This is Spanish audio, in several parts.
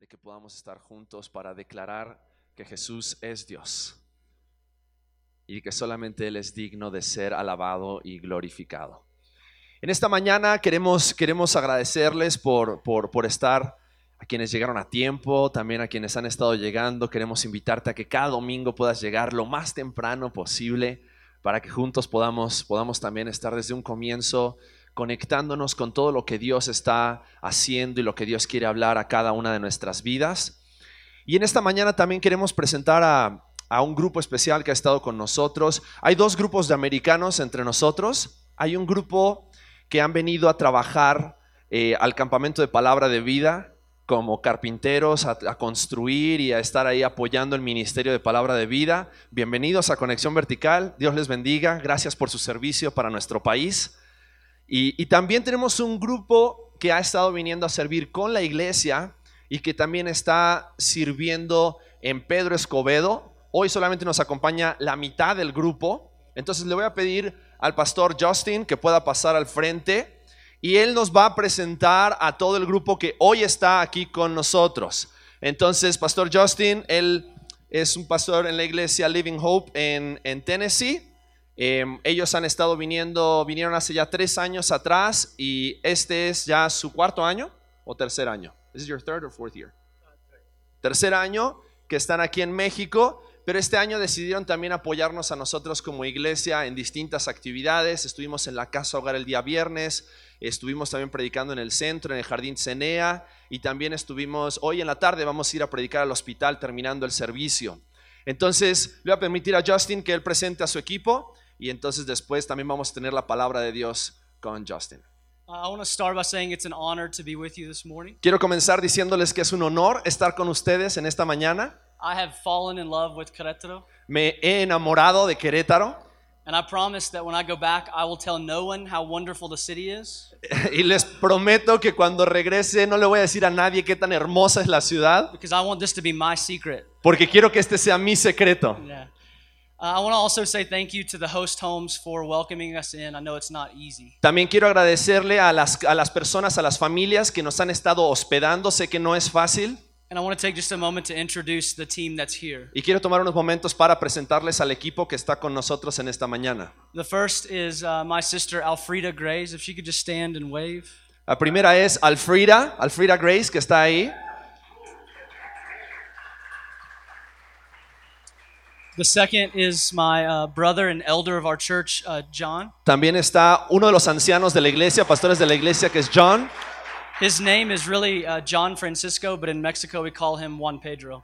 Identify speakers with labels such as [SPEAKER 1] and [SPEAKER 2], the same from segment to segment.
[SPEAKER 1] de que podamos estar juntos para declarar que Jesús es Dios y que solamente Él es digno de ser alabado y glorificado. En esta mañana queremos, queremos agradecerles por, por, por estar a quienes llegaron a tiempo, también a quienes han estado llegando. Queremos invitarte a que cada domingo puedas llegar lo más temprano posible para que juntos podamos, podamos también estar desde un comienzo conectándonos con todo lo que Dios está haciendo y lo que Dios quiere hablar a cada una de nuestras vidas. Y en esta mañana también queremos presentar a, a un grupo especial que ha estado con nosotros. Hay dos grupos de americanos entre nosotros. Hay un grupo que han venido a trabajar eh, al campamento de palabra de vida como carpinteros a, a, construir y a estar ahí apoyando el ministerio de palabra de vida. Bienvenidos a Conexión Vertical. Dios les bendiga. Gracias por su servicio para nuestro país. Y, también tenemos un grupo que ha estado viniendo a servir con la iglesia y que también está sirviendo en Pedro Escobedo. Hoy solamente nos acompaña la mitad del grupo. Entonces le voy a pedir al pastor Justin que pueda pasar al frente y él nos va a presentar a todo el grupo que hoy está aquí con nosotros. Entonces, Pastor Justin, él es un pastor en la iglesia Living Hope en Tennessee. Eh, ellos han estado viniendo, vinieron hace ya tres años atrás y este es ya su cuarto año o tercer año. This is your third or fourth year. Tercer año que están aquí en México pero este año decidieron también apoyarnos a nosotros como iglesia en distintas actividades. Estuvimos en la casa hogar el día viernes, estuvimos también predicando en el centro, en el jardín Cenea, y también estuvimos, hoy en la tarde vamos a ir a predicar al hospital terminando el servicio. Entonces, le voy a permitir a Justin que él presente a su equipo, y entonces después también vamos a tener la palabra de Dios con Justin. Quiero comenzar diciéndoles que es un honor estar con ustedes en esta mañana.
[SPEAKER 2] I have fallen in love with Querétaro.
[SPEAKER 1] Me he enamorado de Querétaro.
[SPEAKER 2] And I promise that when I go back, I will tell no one how wonderful the city is.
[SPEAKER 1] y les prometo que cuando regrese no le voy a decir a nadie qué tan hermosa es la ciudad.
[SPEAKER 2] Because I want this to be my secret.
[SPEAKER 1] Porque quiero que este sea mi secreto.
[SPEAKER 2] Yeah. Uh, I want to also say thank you to the host homes for welcoming us in. I know it's not easy.
[SPEAKER 1] También quiero agradecerle a las, a las personas, a las familias que nos han estado hospedando. Sé que no es fácil.
[SPEAKER 2] And I want to take just a moment to introduce the team that's here.
[SPEAKER 1] Y quiero tomar unos momentos para presentarles al equipo que está con nosotros en esta mañana.
[SPEAKER 2] The first is uh, my sister Alfreda Grace. If she could just stand and wave.
[SPEAKER 1] La primera es Alfreda, Alfreda Grace, que está ahí.
[SPEAKER 2] The second is my uh, brother and elder of our church, uh, John.
[SPEAKER 1] También está uno de los ancianos de la iglesia, pastores de la iglesia, que es John.
[SPEAKER 2] His name is really uh, John Francisco, but in Mexico we call him Juan Pedro.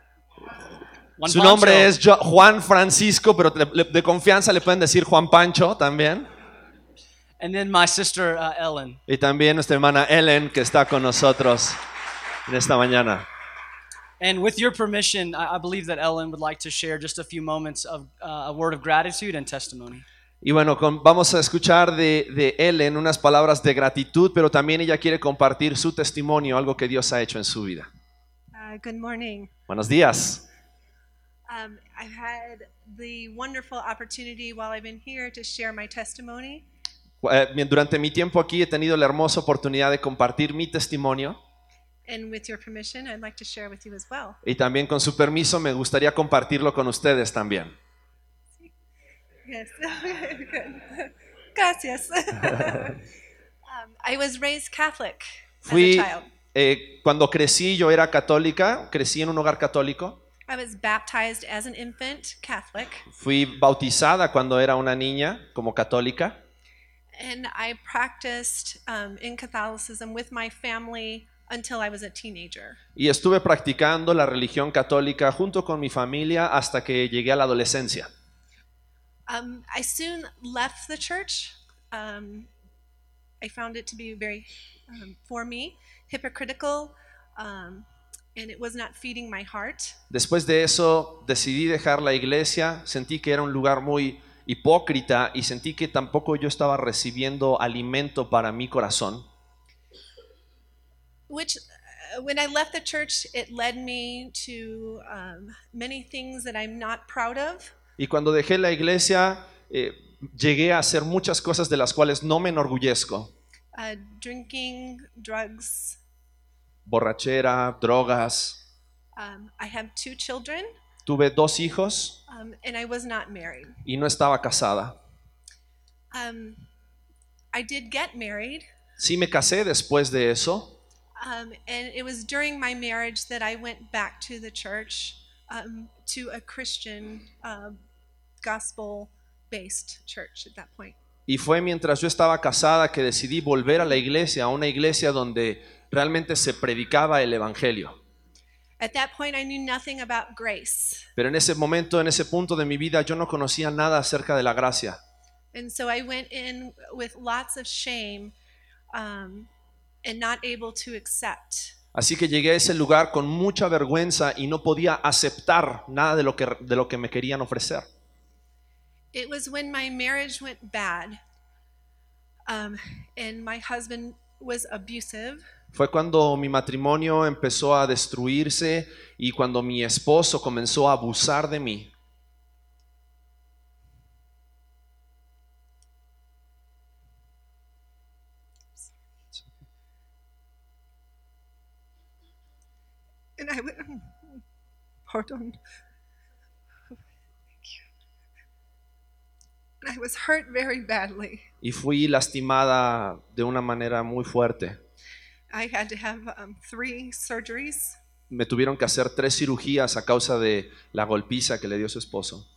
[SPEAKER 2] Juan
[SPEAKER 1] Su nombre Pancho. es jo Juan Francisco, pero de, de, confianza le pueden decir Juan Pancho también.
[SPEAKER 2] And then my sister uh, Ellen.
[SPEAKER 1] Y también nuestra hermana Ellen que está con nosotros en esta mañana.
[SPEAKER 2] And with your permission, I, I believe that Ellen would like to share just a few moments of uh, a word of gratitude and testimony.
[SPEAKER 1] Y bueno, con, vamos a escuchar de, de Ellen unas palabras de gratitud, pero también ella quiere compartir su testimonio, algo que Dios ha hecho en su vida.
[SPEAKER 3] Uh, good morning.
[SPEAKER 1] Buenos días.
[SPEAKER 3] Um, I've had the wonderful opportunity while I've been here to share my testimony.
[SPEAKER 1] Eh, Durante mi tiempo aquí he tenido la hermosa oportunidad de compartir mi testimonio.
[SPEAKER 3] And with your permission, I'd like to share with you as well.
[SPEAKER 1] Y también con su permiso me gustaría compartirlo con ustedes también.
[SPEAKER 3] Yes. Good. Gracias. um, I was raised Catholic
[SPEAKER 1] Fui,
[SPEAKER 3] as a child.
[SPEAKER 1] eh, cuando crecí yo era católica, crecí en un hogar católico.
[SPEAKER 3] I was baptized as an infant Catholic.
[SPEAKER 1] Fui bautizada cuando era una niña como católica.
[SPEAKER 3] And I practiced um, in Catholicism with my family until I was a teenager.
[SPEAKER 1] Y estuve practicando la religión católica junto con mi familia hasta que llegué a la adolescencia.
[SPEAKER 3] Um, I soon left the church. Um, I found it to be very, um, for me, hypocritical, um, and it was not feeding my heart.
[SPEAKER 1] Después de eso decidí dejar la iglesia, sentí que era un lugar muy hipócrita y sentí que tampoco yo estaba recibiendo alimento para mi corazón.
[SPEAKER 3] Which, uh, when I left the church, it led me to um, many things that I'm not proud of.
[SPEAKER 1] Y cuando dejé la iglesia, eh, llegué a hacer muchas cosas de las cuales no me enorgullezco.
[SPEAKER 3] Uh, drinking, drugs,
[SPEAKER 1] Borrachera, drogas,
[SPEAKER 3] Um, I have two children,
[SPEAKER 1] Tuve dos hijos
[SPEAKER 3] um, and I was not married.
[SPEAKER 1] y no estaba casada.
[SPEAKER 3] Um, I did get married,
[SPEAKER 1] Sí me casé después de eso
[SPEAKER 3] um, and it was during my marriage that I went back to the church, um, to a Christian uh, gospel based church at that point.
[SPEAKER 1] y fue mientras yo estaba casada que decidí volver a la iglesia, a una iglesia donde realmente se predicaba el Evangelio.
[SPEAKER 3] At that point, I knew nothing about grace.
[SPEAKER 1] Pero en ese momento, en ese punto de mi vida, yo no conocía nada acerca de la gracia.
[SPEAKER 3] And so I went in with lots of shame um, and not able to accept.
[SPEAKER 1] Así que llegué a ese lugar con mucha vergüenza y no podía aceptar nada de lo que, de lo que me querían ofrecer.
[SPEAKER 3] It was when my marriage went bad um, and my husband was abusive.
[SPEAKER 1] Fue cuando mi matrimonio empezó a destruirse y cuando mi esposo comenzó a abusar de mí.
[SPEAKER 3] And I went, pardon. I was hurt very badly.
[SPEAKER 1] Y fui lastimada de una manera muy fuerte.
[SPEAKER 3] I had to have um, three surgeries.
[SPEAKER 1] Me tuvieron que hacer tres cirugías a causa de la golpiza que le dio su esposo.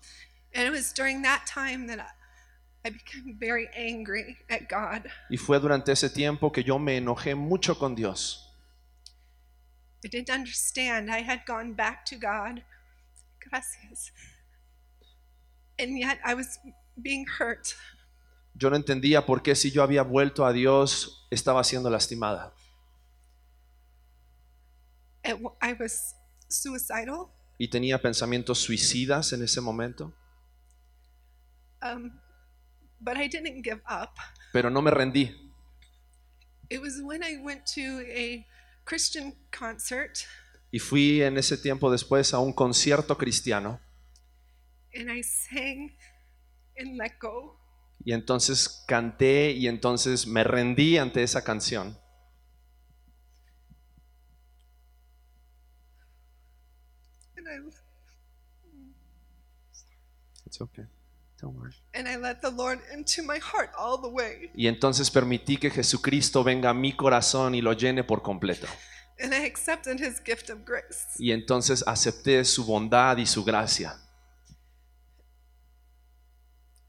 [SPEAKER 3] And it was during that time that I, I became very angry at God.
[SPEAKER 1] Y fue durante ese tiempo que yo me enojé mucho con Dios.
[SPEAKER 3] I didn't understand. I had gone back to God. Gracias. And yet I was being hurt.
[SPEAKER 1] Yo no entendía por qué si yo había vuelto a Dios estaba siendo lastimada.
[SPEAKER 3] I was suicidal.
[SPEAKER 1] Y tenía pensamientos suicidas en ese momento.
[SPEAKER 3] Um, but I didn't give up.
[SPEAKER 1] Pero no me rendí.
[SPEAKER 3] It was when I went to a Christian concert
[SPEAKER 1] Y fui en ese tiempo después a un concierto cristiano.
[SPEAKER 3] and I sang and let go.
[SPEAKER 1] Y entonces canté y entonces me rendí ante esa canción.
[SPEAKER 3] And I,
[SPEAKER 1] It's okay. Don't worry.
[SPEAKER 3] and I let the Lord into my heart all the way.
[SPEAKER 1] Y entonces permití que Jesucristo venga a mi corazón y lo llene por completo.
[SPEAKER 3] And I accepted his gift of grace.
[SPEAKER 1] Y entonces acepté su bondad y su gracia.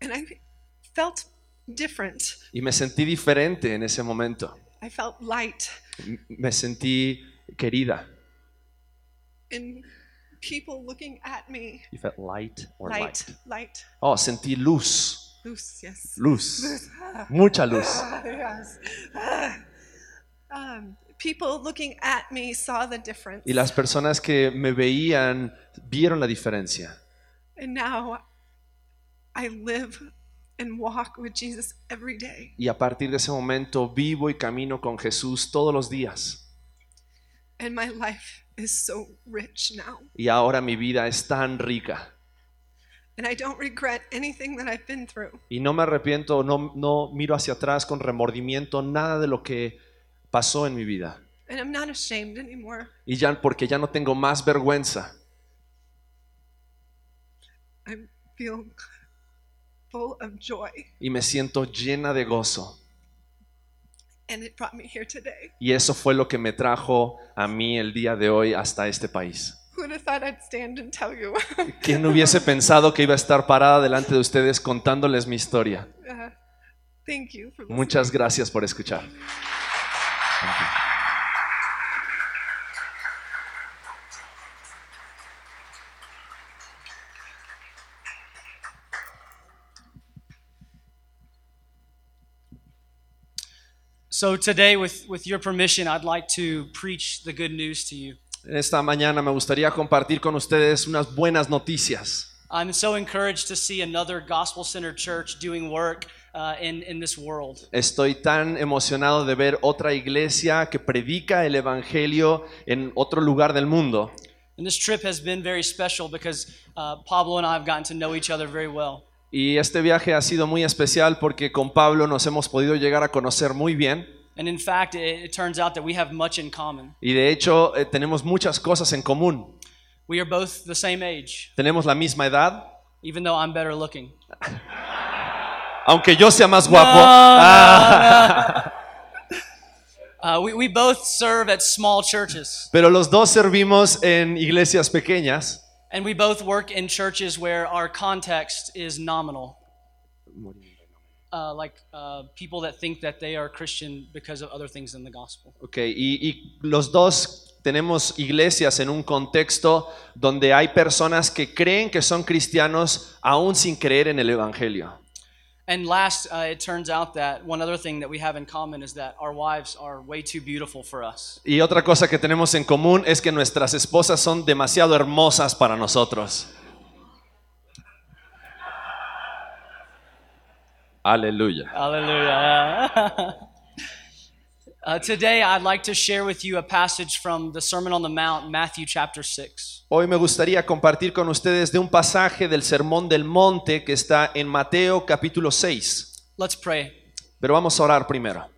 [SPEAKER 3] And I felt different.
[SPEAKER 1] Y me sentí diferente en ese momento.
[SPEAKER 3] I felt light.
[SPEAKER 1] Me sentí querida.
[SPEAKER 3] And people looking at me.
[SPEAKER 1] You felt light or
[SPEAKER 3] Light. Light.
[SPEAKER 1] Oh, sentí luz.
[SPEAKER 3] Loose, yes.
[SPEAKER 1] Luz.
[SPEAKER 3] Ah,
[SPEAKER 1] Mucha luz.
[SPEAKER 3] yes. Ah. Um, people looking at me saw the difference.
[SPEAKER 1] Y las personas que me veían vieron la diferencia.
[SPEAKER 3] And now I live and walk with Jesus every day.
[SPEAKER 1] Y a partir de ese momento vivo y camino con Jesús todos los días.
[SPEAKER 3] And my life is so rich now.
[SPEAKER 1] Y ahora mi vida es tan rica.
[SPEAKER 3] And I don't regret anything that I've been through.
[SPEAKER 1] Y no me arrepiento, no, no miro hacia atrás con remordimiento nada de lo que pasó en mi vida.
[SPEAKER 3] And I'm not ashamed anymore.
[SPEAKER 1] Y ya porque ya no tengo más vergüenza.
[SPEAKER 3] I feel full of joy.
[SPEAKER 1] Y me siento llena de gozo.
[SPEAKER 3] And it brought me here today.
[SPEAKER 1] Y eso fue lo que me trajo a mí el día de hoy hasta este país.
[SPEAKER 3] Who would have thought I'd stand and tell you?
[SPEAKER 1] ¿Quién hubiese pensado que iba a estar parada delante de ustedes contándoles mi historia?
[SPEAKER 3] Uh, thank you for.
[SPEAKER 1] Muchas gracias por escuchar.
[SPEAKER 2] So today, with, with your permission, I'd like to preach the good news to you.
[SPEAKER 1] Esta mañana me gustaría compartir con ustedes unas buenas noticias.
[SPEAKER 2] I'm so encouraged to see another gospel centered church doing work uh, in, in this world.
[SPEAKER 1] Estoy tan emocionado de ver otra iglesia que predica el Evangelio en otro lugar del mundo.
[SPEAKER 2] And this trip has been very special because uh, Pablo and I have gotten to know each other very well.
[SPEAKER 1] Y este viaje ha sido muy especial porque con Pablo nos hemos podido llegar a conocer muy bien.
[SPEAKER 2] And in fact, it, it turns out that we have much in common.
[SPEAKER 1] Y de hecho eh, tenemos muchas cosas en común.
[SPEAKER 2] We are both the same age,
[SPEAKER 1] Tenemos la misma edad,
[SPEAKER 2] even though I'm better looking.
[SPEAKER 1] aunque yo sea más guapo. Ah.
[SPEAKER 2] Uh, we, we both serve at small churches,
[SPEAKER 1] Pero los dos servimos en iglesias pequeñas
[SPEAKER 2] and we both work in churches where our context is nominal. Uh, like uh, people that think that they are Christian because of other things in the gospel.
[SPEAKER 1] Ok, y, y los dos tenemos iglesias en un contexto donde hay personas que creen que son cristianos aún sin creer en el Evangelio.
[SPEAKER 2] And last, uh, it turns out that one other thing that we have in common is that our wives are way too beautiful for us.
[SPEAKER 1] Y otra cosa que tenemos en común es que nuestras esposas son demasiado hermosas para nosotros. Aleluya.
[SPEAKER 2] Hallelujah. uh, today, I'd like to share with you a passage from the Sermon on the Mount, Matthew chapter 6.
[SPEAKER 1] Hoy me gustaría compartir con ustedes de un pasaje del Sermón del Monte que está en Mateo capítulo 6.
[SPEAKER 2] Let's pray.
[SPEAKER 1] Pero vamos a orar primero.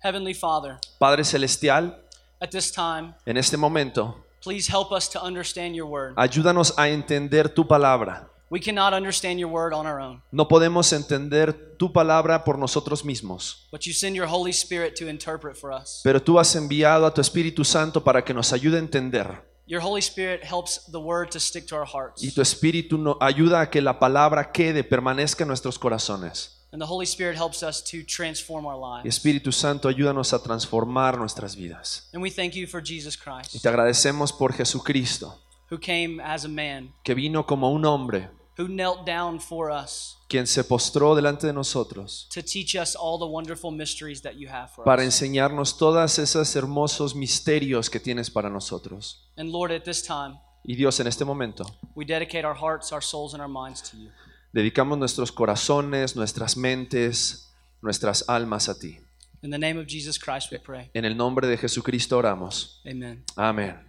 [SPEAKER 2] Heavenly Father,
[SPEAKER 1] Padre Celestial,
[SPEAKER 2] at this time,
[SPEAKER 1] en este momento,
[SPEAKER 2] please help us to understand your word.
[SPEAKER 1] ayúdanos a entender tu palabra.
[SPEAKER 2] We cannot understand your word on our own,
[SPEAKER 1] No podemos entender tu palabra por nosotros mismos,
[SPEAKER 2] but you send your Holy Spirit to interpret for us.
[SPEAKER 1] pero tú has enviado a tu Espíritu Santo para que nos ayude a entender.
[SPEAKER 2] Your Holy Spirit helps the word to stick to our hearts.
[SPEAKER 1] Y tu Espíritu no- ayuda a que la palabra quede, permanezca en nuestros corazones.
[SPEAKER 2] And the Holy Spirit helps us to transform our
[SPEAKER 1] Y
[SPEAKER 2] lives.
[SPEAKER 1] Espíritu Santo, ayúdanos a transformar nuestras vidas.
[SPEAKER 2] And we thank you for Jesus
[SPEAKER 1] Y
[SPEAKER 2] Christ,
[SPEAKER 1] te agradecemos por Jesucristo,
[SPEAKER 2] who came as a man,
[SPEAKER 1] que vino como un hombre,
[SPEAKER 2] who knelt down for us
[SPEAKER 1] quien se postró delante de nosotros
[SPEAKER 2] to teach us all the wonderful mysteries that you have for
[SPEAKER 1] para
[SPEAKER 2] us.
[SPEAKER 1] enseñarnos todos esos hermosos misterios que tienes para nosotros.
[SPEAKER 2] And Lord, at this time,
[SPEAKER 1] Y Dios, en este momento,
[SPEAKER 2] we dedicate our hearts, our souls, and our minds to you.
[SPEAKER 1] dedicamos nuestros corazones, nuestras mentes, nuestras almas a ti.
[SPEAKER 2] In the name of Jesus Christ, we pray.
[SPEAKER 1] En el nombre de Jesucristo oramos.
[SPEAKER 2] Amen.
[SPEAKER 1] Amén.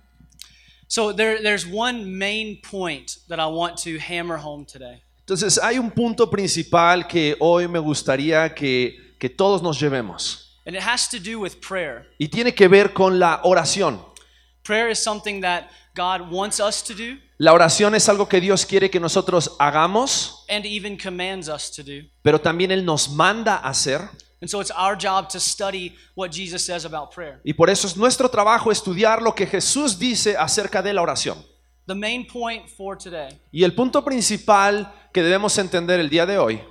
[SPEAKER 2] So there, there's one main point that I want to hammer home today.
[SPEAKER 1] Entonces hay un punto principal que hoy me gustaría que, que todos nos llevemos.
[SPEAKER 2] And it has to do with prayer.
[SPEAKER 1] Y tiene que ver con la oración.
[SPEAKER 2] Prayer is something that God wants us to do
[SPEAKER 1] La oración es algo que Dios quiere que nosotros hagamos,
[SPEAKER 2] and even commands us to do.
[SPEAKER 1] pero también Él nos manda a hacer.
[SPEAKER 2] And so it's our job to study what Jesus says about prayer.
[SPEAKER 1] Y por eso es nuestro trabajo estudiar lo que Jesús dice acerca de la oración.
[SPEAKER 2] The main point for today
[SPEAKER 1] Y el punto principal que debemos entender el día de hoy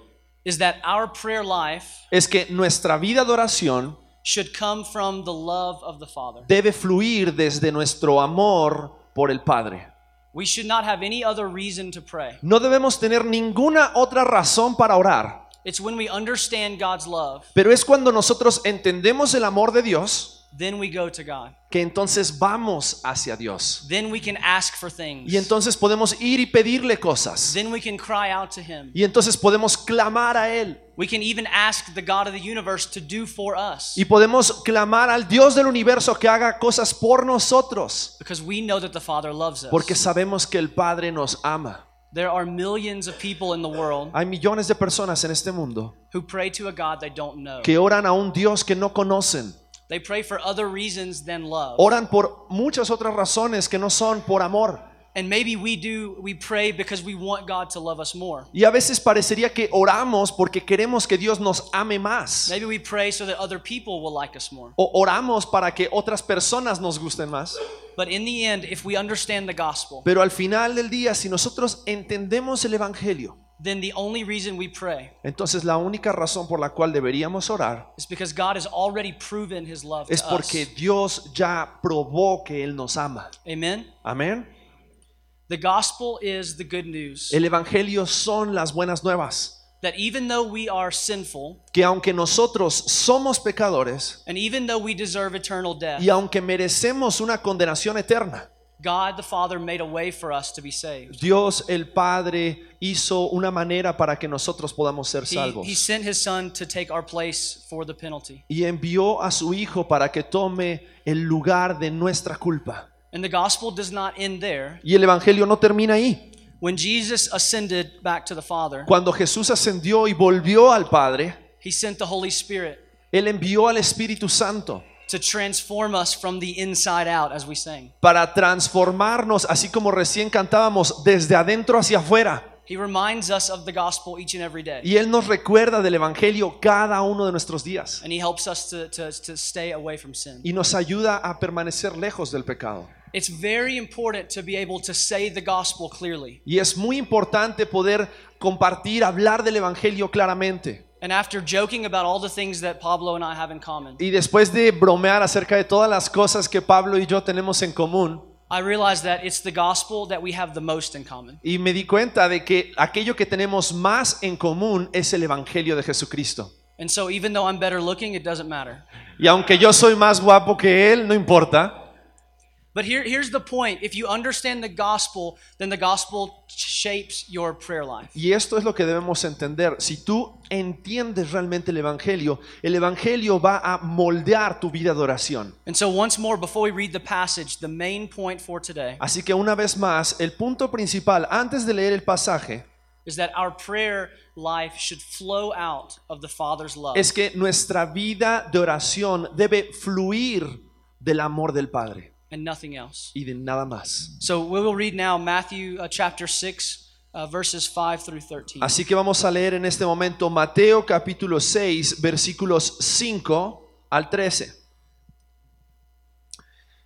[SPEAKER 2] is that our prayer life
[SPEAKER 1] es que nuestra vida de oración
[SPEAKER 2] should come from the love of the Father.
[SPEAKER 1] debe fluir desde nuestro amor por el Padre.
[SPEAKER 2] We should not have any other reason to pray.
[SPEAKER 1] No debemos tener ninguna otra razón para orar,
[SPEAKER 2] It's when we understand God's love,
[SPEAKER 1] pero es cuando nosotros entendemos el amor de Dios
[SPEAKER 2] then we go to God.
[SPEAKER 1] que entonces vamos hacia Dios.
[SPEAKER 2] Then we can ask for things.
[SPEAKER 1] Y entonces podemos ir y pedirle cosas.
[SPEAKER 2] Then we can cry out to Him.
[SPEAKER 1] Y entonces podemos clamar a Él.
[SPEAKER 2] We can even ask the God of the universe to do for us
[SPEAKER 1] Y podemos clamar al Dios del universo que haga cosas por nosotros.
[SPEAKER 2] because we know that the Father loves us.
[SPEAKER 1] Porque sabemos que el Padre nos ama.
[SPEAKER 2] There are millions of people in the world
[SPEAKER 1] Hay millones de personas en este mundo
[SPEAKER 2] who pray to a God they don't know.
[SPEAKER 1] que oran a un Dios que no conocen.
[SPEAKER 2] They pray for other reasons than love.
[SPEAKER 1] Oran por muchas otras razones que no son por amor.
[SPEAKER 2] And maybe we do, we pray because we want God to love us more.
[SPEAKER 1] Y a veces parecería que oramos porque queremos que Dios nos ame más.
[SPEAKER 2] Maybe we pray so that other people will like us more.
[SPEAKER 1] O oramos para que otras personas nos gusten más.
[SPEAKER 2] But in the end, if we understand the gospel,
[SPEAKER 1] Pero al final del día, si nosotros entendemos el Evangelio,
[SPEAKER 2] then the only reason we pray
[SPEAKER 1] entonces la única razón por la cual deberíamos orar
[SPEAKER 2] is because God has already proven his love
[SPEAKER 1] es
[SPEAKER 2] to
[SPEAKER 1] porque
[SPEAKER 2] us.
[SPEAKER 1] Dios ya probó que Él nos ama.
[SPEAKER 2] Amen.
[SPEAKER 1] Amén.
[SPEAKER 2] The gospel is the good news
[SPEAKER 1] El Evangelio son las buenas nuevas.
[SPEAKER 2] that even though we are sinful
[SPEAKER 1] Que aunque nosotros somos pecadores
[SPEAKER 2] and even though we deserve eternal death,
[SPEAKER 1] y aunque merecemos una condenación eterna,
[SPEAKER 2] God the Father made a way for us to be saved.
[SPEAKER 1] Dios el Padre hizo una manera para que nosotros podamos ser
[SPEAKER 2] He,
[SPEAKER 1] salvos.
[SPEAKER 2] he sent his son to take our place for the penalty.
[SPEAKER 1] Y envió a su Hijo para que tome el lugar de nuestra culpa.
[SPEAKER 2] And the gospel does not end there.
[SPEAKER 1] Y el Evangelio no termina ahí.
[SPEAKER 2] When Jesus ascended back to the Father,
[SPEAKER 1] Cuando Jesús ascendió y volvió al Padre,
[SPEAKER 2] he sent the Holy Spirit
[SPEAKER 1] Él envió al Espíritu Santo
[SPEAKER 2] to transform us from the inside out, as we sang.
[SPEAKER 1] para transformarnos, así como recién cantábamos, desde adentro hacia afuera.
[SPEAKER 2] He reminds us of the gospel each and every day.
[SPEAKER 1] Y Él nos recuerda del Evangelio cada uno de nuestros días.
[SPEAKER 2] And he helps us to, to, to stay away from sin.
[SPEAKER 1] Y nos ayuda a permanecer lejos del pecado.
[SPEAKER 2] It's very important to be able to say the gospel clearly.
[SPEAKER 1] Y es muy importante poder compartir, hablar del Evangelio claramente.
[SPEAKER 2] And after joking about all the things that Pablo and I have in common,
[SPEAKER 1] Y después de bromear acerca de todas las cosas que Pablo y yo tenemos en común,
[SPEAKER 2] I realize that it's the gospel that we have the most in common.
[SPEAKER 1] y me di cuenta de que aquello que tenemos más en común es el Evangelio de Jesucristo.
[SPEAKER 2] And so even though I'm better looking, it doesn't matter.
[SPEAKER 1] Y aunque yo soy más guapo que Él, no importa.
[SPEAKER 2] But here, here's the point. If you understand the gospel, then the gospel shapes your prayer life.
[SPEAKER 1] Y esto es lo que debemos entender. Si tú entiendes realmente el Evangelio, el Evangelio va a moldear tu vida de oración.
[SPEAKER 2] And so once more, before we read the passage, the main point for today
[SPEAKER 1] Así que una vez más, el punto principal, antes de leer el pasaje,
[SPEAKER 2] is that our prayer life should flow out of the Father's love.
[SPEAKER 1] es que nuestra vida de oración debe fluir del amor del Padre
[SPEAKER 2] and nothing else.
[SPEAKER 1] y de nada más.
[SPEAKER 2] So we will read now Matthew uh, chapter 6, uh, verses 5 through 13.
[SPEAKER 1] Así que vamos a leer en este momento Mateo capítulo 6, versículos 5 al 13.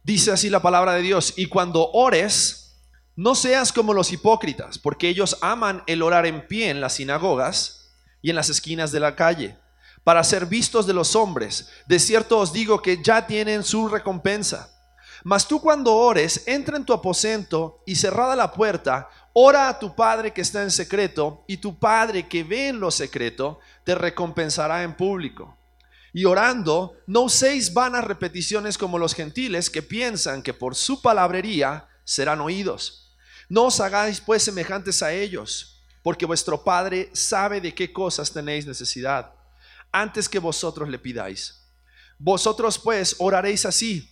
[SPEAKER 1] Dice así la palabra de Dios, y cuando ores, no seas como los hipócritas, porque ellos aman el orar en pie en las sinagogas y en las esquinas de la calle, para ser vistos de los hombres. De cierto os digo que ya tienen su recompensa. Mas tú cuando ores, entra en tu aposento y cerrada la puerta, ora a tu Padre que está en secreto, y tu Padre que ve en lo secreto, te recompensará en público. Y orando, no uséis vanas repeticiones como los gentiles que piensan que por su palabrería serán oídos. No os hagáis pues semejantes a ellos, porque vuestro Padre sabe de qué cosas tenéis necesidad, antes que vosotros le pidáis. Vosotros pues oraréis así,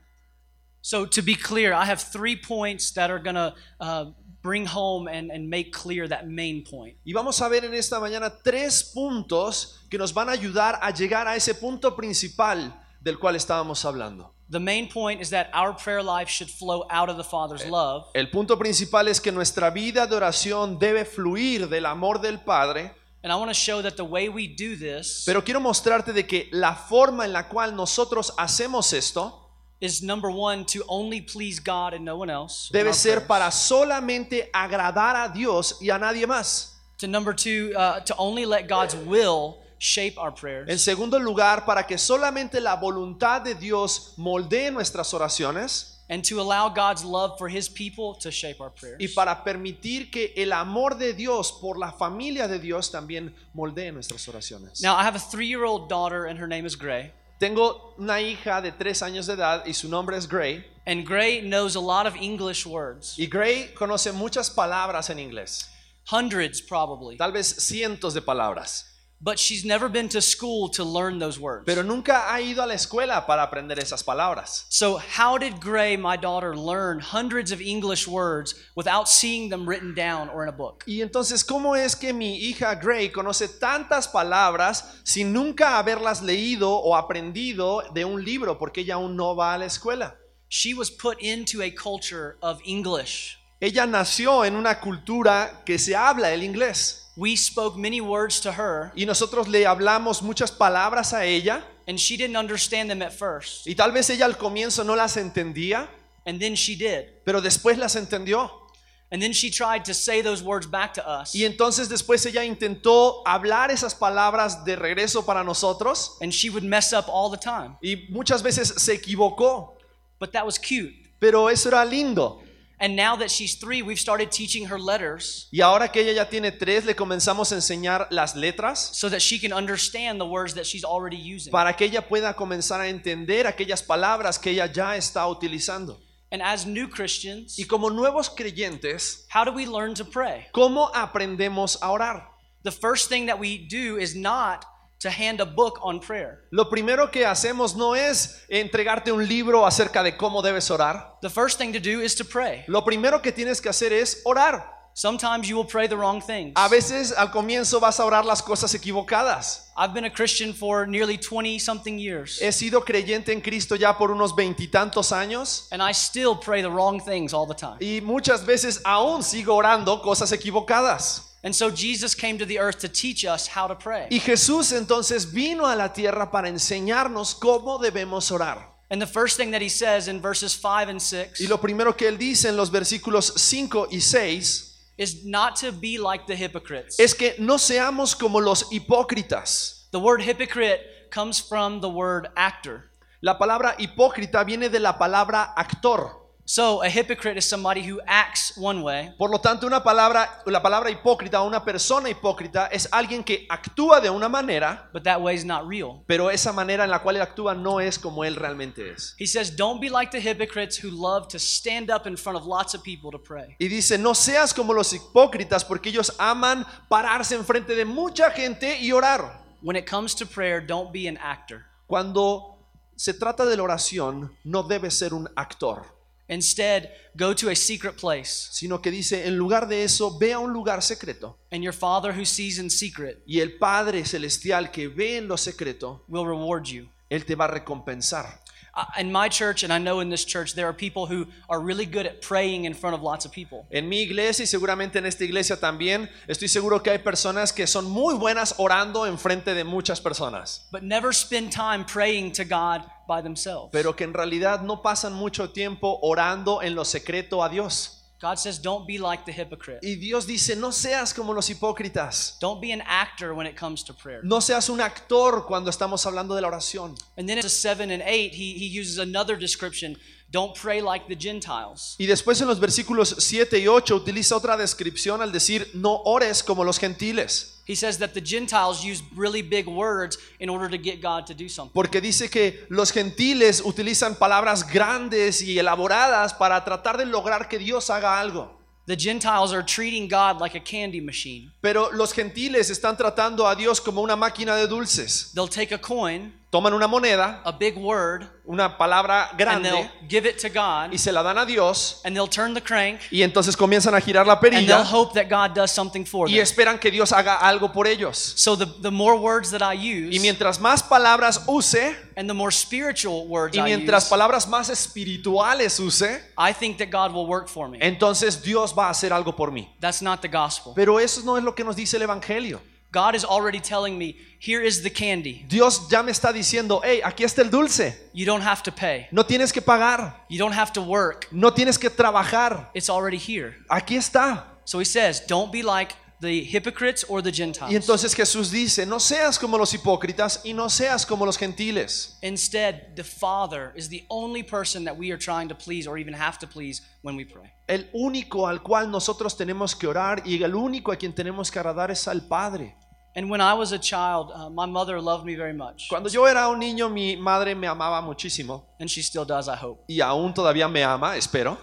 [SPEAKER 2] So, to be clear, I have three points that are going to uh, bring home and, and make clear that main point.
[SPEAKER 1] Y vamos a ver en esta mañana tres puntos que nos van a ayudar a llegar a ese punto principal del cual estábamos hablando.
[SPEAKER 2] The main point is that our prayer life should flow out of the Father's love.
[SPEAKER 1] El punto principal es que nuestra vida de oración debe fluir del amor del Padre,
[SPEAKER 2] And I want to show that the way we do this
[SPEAKER 1] pero quiero mostrarte de que la forma en la cual nosotros hacemos esto
[SPEAKER 2] is number one, to only please God and no one else.
[SPEAKER 1] debe ser para solamente agradar a Dios y a nadie más.
[SPEAKER 2] To number two, uh, to only let God's will shape our prayers.
[SPEAKER 1] En segundo lugar, para que solamente la voluntad de Dios moldee nuestras oraciones.
[SPEAKER 2] and to allow God's love for his people to shape our prayers.
[SPEAKER 1] y para permitir que el amor de Dios por la familia de Dios también moldee nuestras oraciones.
[SPEAKER 2] Now, I have a three year old daughter, and her name is Gray.
[SPEAKER 1] Tengo una hija de tres años de edad y su nombre es Gray.
[SPEAKER 2] And Gray knows a lot of English words,
[SPEAKER 1] Y Gray conoce muchas palabras en inglés,
[SPEAKER 2] hundreds probably.
[SPEAKER 1] tal vez cientos de palabras,
[SPEAKER 2] But she's never been to school to learn those words.
[SPEAKER 1] pero nunca ha ido a la escuela para aprender esas palabras.
[SPEAKER 2] So, how did Gray, my daughter, learn hundreds of English words without seeing them written down or in a book?
[SPEAKER 1] Y entonces, ¿cómo es que mi hija Gray conoce tantas palabras sin nunca haberlas leído o aprendido de un libro porque ella aún no va a la escuela?
[SPEAKER 2] She was put into a culture of English.
[SPEAKER 1] Ella nació en una cultura que se habla el inglés
[SPEAKER 2] We spoke many words to her,
[SPEAKER 1] y nosotros le hablamos muchas palabras a ella
[SPEAKER 2] and she didn't understand them at first.
[SPEAKER 1] y tal vez ella al comienzo no las entendía,
[SPEAKER 2] And then she did.
[SPEAKER 1] pero después las entendió.
[SPEAKER 2] And then she tried to say those words back to us.
[SPEAKER 1] Y entonces después ella intentó hablar esas palabras de regreso para nosotros
[SPEAKER 2] And she would mess up all the time.
[SPEAKER 1] y muchas veces se equivocó,
[SPEAKER 2] But that was cute.
[SPEAKER 1] pero eso era lindo.
[SPEAKER 2] And now that she's three, we've started teaching her letters
[SPEAKER 1] Y ahora que ella ya tiene tres, le comenzamos a enseñar las letras
[SPEAKER 2] so that she can understand the words that she's already using.
[SPEAKER 1] para que ella pueda comenzar a entender aquellas palabras que ella ya está utilizando.
[SPEAKER 2] And as new Christians,
[SPEAKER 1] Y como nuevos creyentes,
[SPEAKER 2] how do we learn to pray?
[SPEAKER 1] ¿cómo aprendemos a orar?
[SPEAKER 2] The first thing that we do is not to hand a book on prayer.
[SPEAKER 1] Lo primero que hacemos no es entregarte un libro acerca de cómo debes orar.
[SPEAKER 2] The first thing to do is to pray.
[SPEAKER 1] Lo primero que tienes que hacer es orar.
[SPEAKER 2] Sometimes you will pray the wrong things.
[SPEAKER 1] A veces al comienzo vas a orar las cosas equivocadas.
[SPEAKER 2] I've been a Christian for nearly 20 something years,
[SPEAKER 1] He sido creyente en Cristo ya por unos veintitantos años
[SPEAKER 2] and I still pray the wrong things all the time.
[SPEAKER 1] y muchas veces aún sigo orando cosas equivocadas.
[SPEAKER 2] And so Jesus came to the earth to teach us how to pray.
[SPEAKER 1] Y Jesús entonces vino a la tierra para enseñarnos cómo debemos orar.
[SPEAKER 2] And the first thing that he says in verses 5 and 6
[SPEAKER 1] Y lo primero que él dice en los versículos 5 y 6
[SPEAKER 2] is not to be like the hypocrites.
[SPEAKER 1] es que no seamos como los hipócritas.
[SPEAKER 2] The word hypocrite comes from the word actor.
[SPEAKER 1] La palabra hipócrita viene de la palabra actor.
[SPEAKER 2] So a hypocrite is somebody who acts one way,
[SPEAKER 1] Por lo tanto, una palabra, la palabra hipócrita o una persona hipócrita es alguien que actúa de una manera,
[SPEAKER 2] but that way is not real.
[SPEAKER 1] pero esa manera en la cual él actúa no es como él realmente es.
[SPEAKER 2] He says, Don't be like the hypocrites who love to stand up in front of lots of people to pray.
[SPEAKER 1] Y dice, no seas como los hipócritas porque ellos aman pararse enfrente de mucha gente y orar.
[SPEAKER 2] When it comes to prayer, don't be an actor.
[SPEAKER 1] Cuando se trata de la oración, no debes ser un actor,
[SPEAKER 2] Instead, go to a secret place,
[SPEAKER 1] sino que dice, en lugar de eso, ve a un lugar secreto.
[SPEAKER 2] and your Father who sees in secret
[SPEAKER 1] Y el Padre Celestial que ve en lo secreto,
[SPEAKER 2] will reward you.
[SPEAKER 1] Él te va a recompensar.
[SPEAKER 2] Uh, in my church, and I know in this church, there are people who are really good at praying in front of lots of people.
[SPEAKER 1] En mi iglesia y seguramente en esta iglesia también, estoy seguro que hay personas que son muy buenas orando en frente de muchas personas,
[SPEAKER 2] but never spend time praying to God by themselves.
[SPEAKER 1] pero que en realidad no pasan mucho tiempo orando en lo secreto a Dios.
[SPEAKER 2] God says, don't be like the hypocrite.
[SPEAKER 1] Y Dios dice, no seas como los hipócritas,
[SPEAKER 2] Don't be an actor when it comes to prayer.
[SPEAKER 1] no seas un actor cuando estamos hablando de la oración.
[SPEAKER 2] And then in 7 and 8, he, he uses another description. Don't pray like the Gentiles.
[SPEAKER 1] Y después en los versículos 7 y 8 utiliza otra descripción al decir, no ores como los gentiles.
[SPEAKER 2] He says that the Gentiles use really big words in order to get God to do something.
[SPEAKER 1] Porque dice que los gentiles utilizan palabras grandes y elaboradas para tratar de lograr que Dios haga algo.
[SPEAKER 2] The Gentiles are treating God like a candy machine.
[SPEAKER 1] Pero los gentiles están tratando a Dios como una máquina de dulces.
[SPEAKER 2] They'll take a coin,
[SPEAKER 1] Toman una moneda,
[SPEAKER 2] a big word,
[SPEAKER 1] una palabra
[SPEAKER 2] and
[SPEAKER 1] grande,
[SPEAKER 2] they'll give it to God,
[SPEAKER 1] y se la dan a Dios,
[SPEAKER 2] and they'll turn the crank,
[SPEAKER 1] y entonces comienzan a girar la
[SPEAKER 2] and they'll
[SPEAKER 1] perilla
[SPEAKER 2] hope that God does something for
[SPEAKER 1] y
[SPEAKER 2] them.
[SPEAKER 1] esperan que Dios haga algo por ellos.
[SPEAKER 2] So the, the more words that I
[SPEAKER 1] Y
[SPEAKER 2] use,
[SPEAKER 1] mientras más palabras use,
[SPEAKER 2] and the more spiritual words
[SPEAKER 1] y
[SPEAKER 2] I
[SPEAKER 1] mientras
[SPEAKER 2] use,
[SPEAKER 1] palabras más espirituales use,
[SPEAKER 2] I think that God will work for me.
[SPEAKER 1] entonces Dios va a hacer algo por mí.
[SPEAKER 2] That's not the gospel.
[SPEAKER 1] Pero eso no es lo que nos dice el Evangelio.
[SPEAKER 2] God is already telling me, here is the candy.
[SPEAKER 1] Dios ya me está diciendo, hey, aquí está el dulce.
[SPEAKER 2] You don't have to pay.
[SPEAKER 1] No tienes que pagar,
[SPEAKER 2] You don't have to work.
[SPEAKER 1] no tienes que trabajar.
[SPEAKER 2] It's already here.
[SPEAKER 1] Aquí está.
[SPEAKER 2] So he says, don't be like the hypocrites or the
[SPEAKER 1] Y
[SPEAKER 2] Gentiles.
[SPEAKER 1] entonces Jesús dice, no seas como los hipócritas y no seas como los gentiles.
[SPEAKER 2] Instead, the Father is the only person that we are trying to please or even have to please when we pray.
[SPEAKER 1] El único al cual nosotros tenemos que orar y el único a quien tenemos que agradar es al Padre.
[SPEAKER 2] And when I was a child, uh, my mother loved me very much.
[SPEAKER 1] Cuando yo era un niño, mi madre me amaba muchísimo
[SPEAKER 2] And she still does, I hope.
[SPEAKER 1] y aún todavía me ama, espero.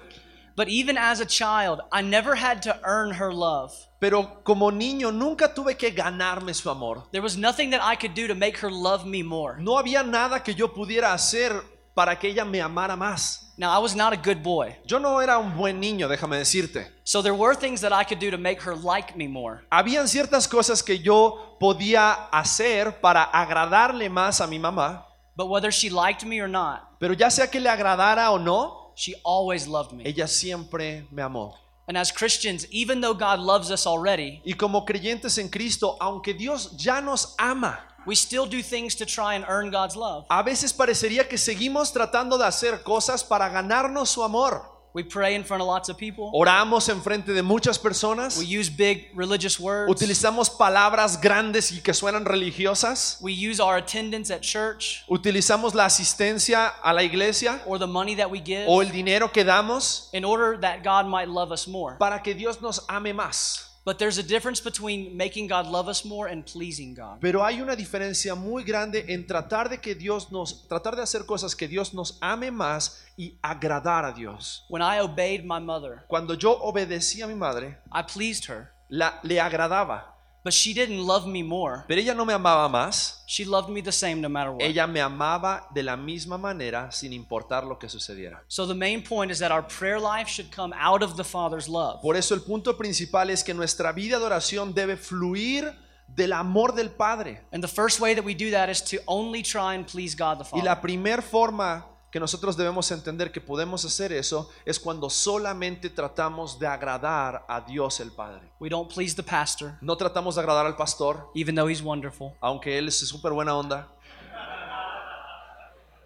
[SPEAKER 2] But even as a child, I never had to earn her love.
[SPEAKER 1] Pero como niño nunca tuve que ganarme su amor.
[SPEAKER 2] There was nothing that I could do to make her love me more.
[SPEAKER 1] No había nada que yo pudiera hacer para que ella me amara más.
[SPEAKER 2] Now, I was not a good boy.
[SPEAKER 1] Yo no era un buen niño, déjame decirte.
[SPEAKER 2] So there were things that I could do to make her like me more.
[SPEAKER 1] Habían ciertas cosas que yo podía hacer para agradarle más a mi mamá,
[SPEAKER 2] But whether she liked me or not,
[SPEAKER 1] pero ya sea que le agradara o no,
[SPEAKER 2] she always loved me.
[SPEAKER 1] ella siempre me amó.
[SPEAKER 2] And as Christians, even though God loves us already,
[SPEAKER 1] Y como creyentes en Cristo, aunque Dios ya nos ama,
[SPEAKER 2] we still do things to try and earn God's love.
[SPEAKER 1] a veces parecería que seguimos tratando de hacer cosas para ganarnos su amor.
[SPEAKER 2] We pray in front of lots of people.
[SPEAKER 1] Oramos en frente de muchas personas.
[SPEAKER 2] We use big religious words.
[SPEAKER 1] Utilizamos palabras grandes y que suenan religiosas.
[SPEAKER 2] We use our attendance at church
[SPEAKER 1] Utilizamos la asistencia a la iglesia
[SPEAKER 2] or the money that we give
[SPEAKER 1] o el dinero que damos
[SPEAKER 2] in order that God might love us more.
[SPEAKER 1] para que Dios nos ame más.
[SPEAKER 2] But there's a difference between making God love us more and pleasing God.
[SPEAKER 1] Pero hay una diferencia muy grande en tratar de que Dios nos tratar de hacer cosas que Dios nos ame más y agradar a Dios.
[SPEAKER 2] When I obeyed my mother,
[SPEAKER 1] Cuando yo obedecí a mi madre,
[SPEAKER 2] I pleased her,
[SPEAKER 1] la, le agradaba,
[SPEAKER 2] but she didn't love me more.
[SPEAKER 1] pero ella no me amaba más.
[SPEAKER 2] She loved me the same no matter what.
[SPEAKER 1] Ella me amaba de la misma manera sin importar lo que sucediera.
[SPEAKER 2] So the main point is that our prayer life should come out of the Father's love.
[SPEAKER 1] Por eso el punto principal es que nuestra vida de oración debe fluir del amor del Padre.
[SPEAKER 2] And the first way that we do that is to only try and please God the
[SPEAKER 1] Y
[SPEAKER 2] Father.
[SPEAKER 1] la primer forma que nosotros debemos entender que podemos hacer eso es cuando solamente tratamos de agradar a Dios el Padre.
[SPEAKER 2] We don't please the pastor,
[SPEAKER 1] No tratamos de agradar al pastor,
[SPEAKER 2] even though he's wonderful.
[SPEAKER 1] aunque él es súper buena onda.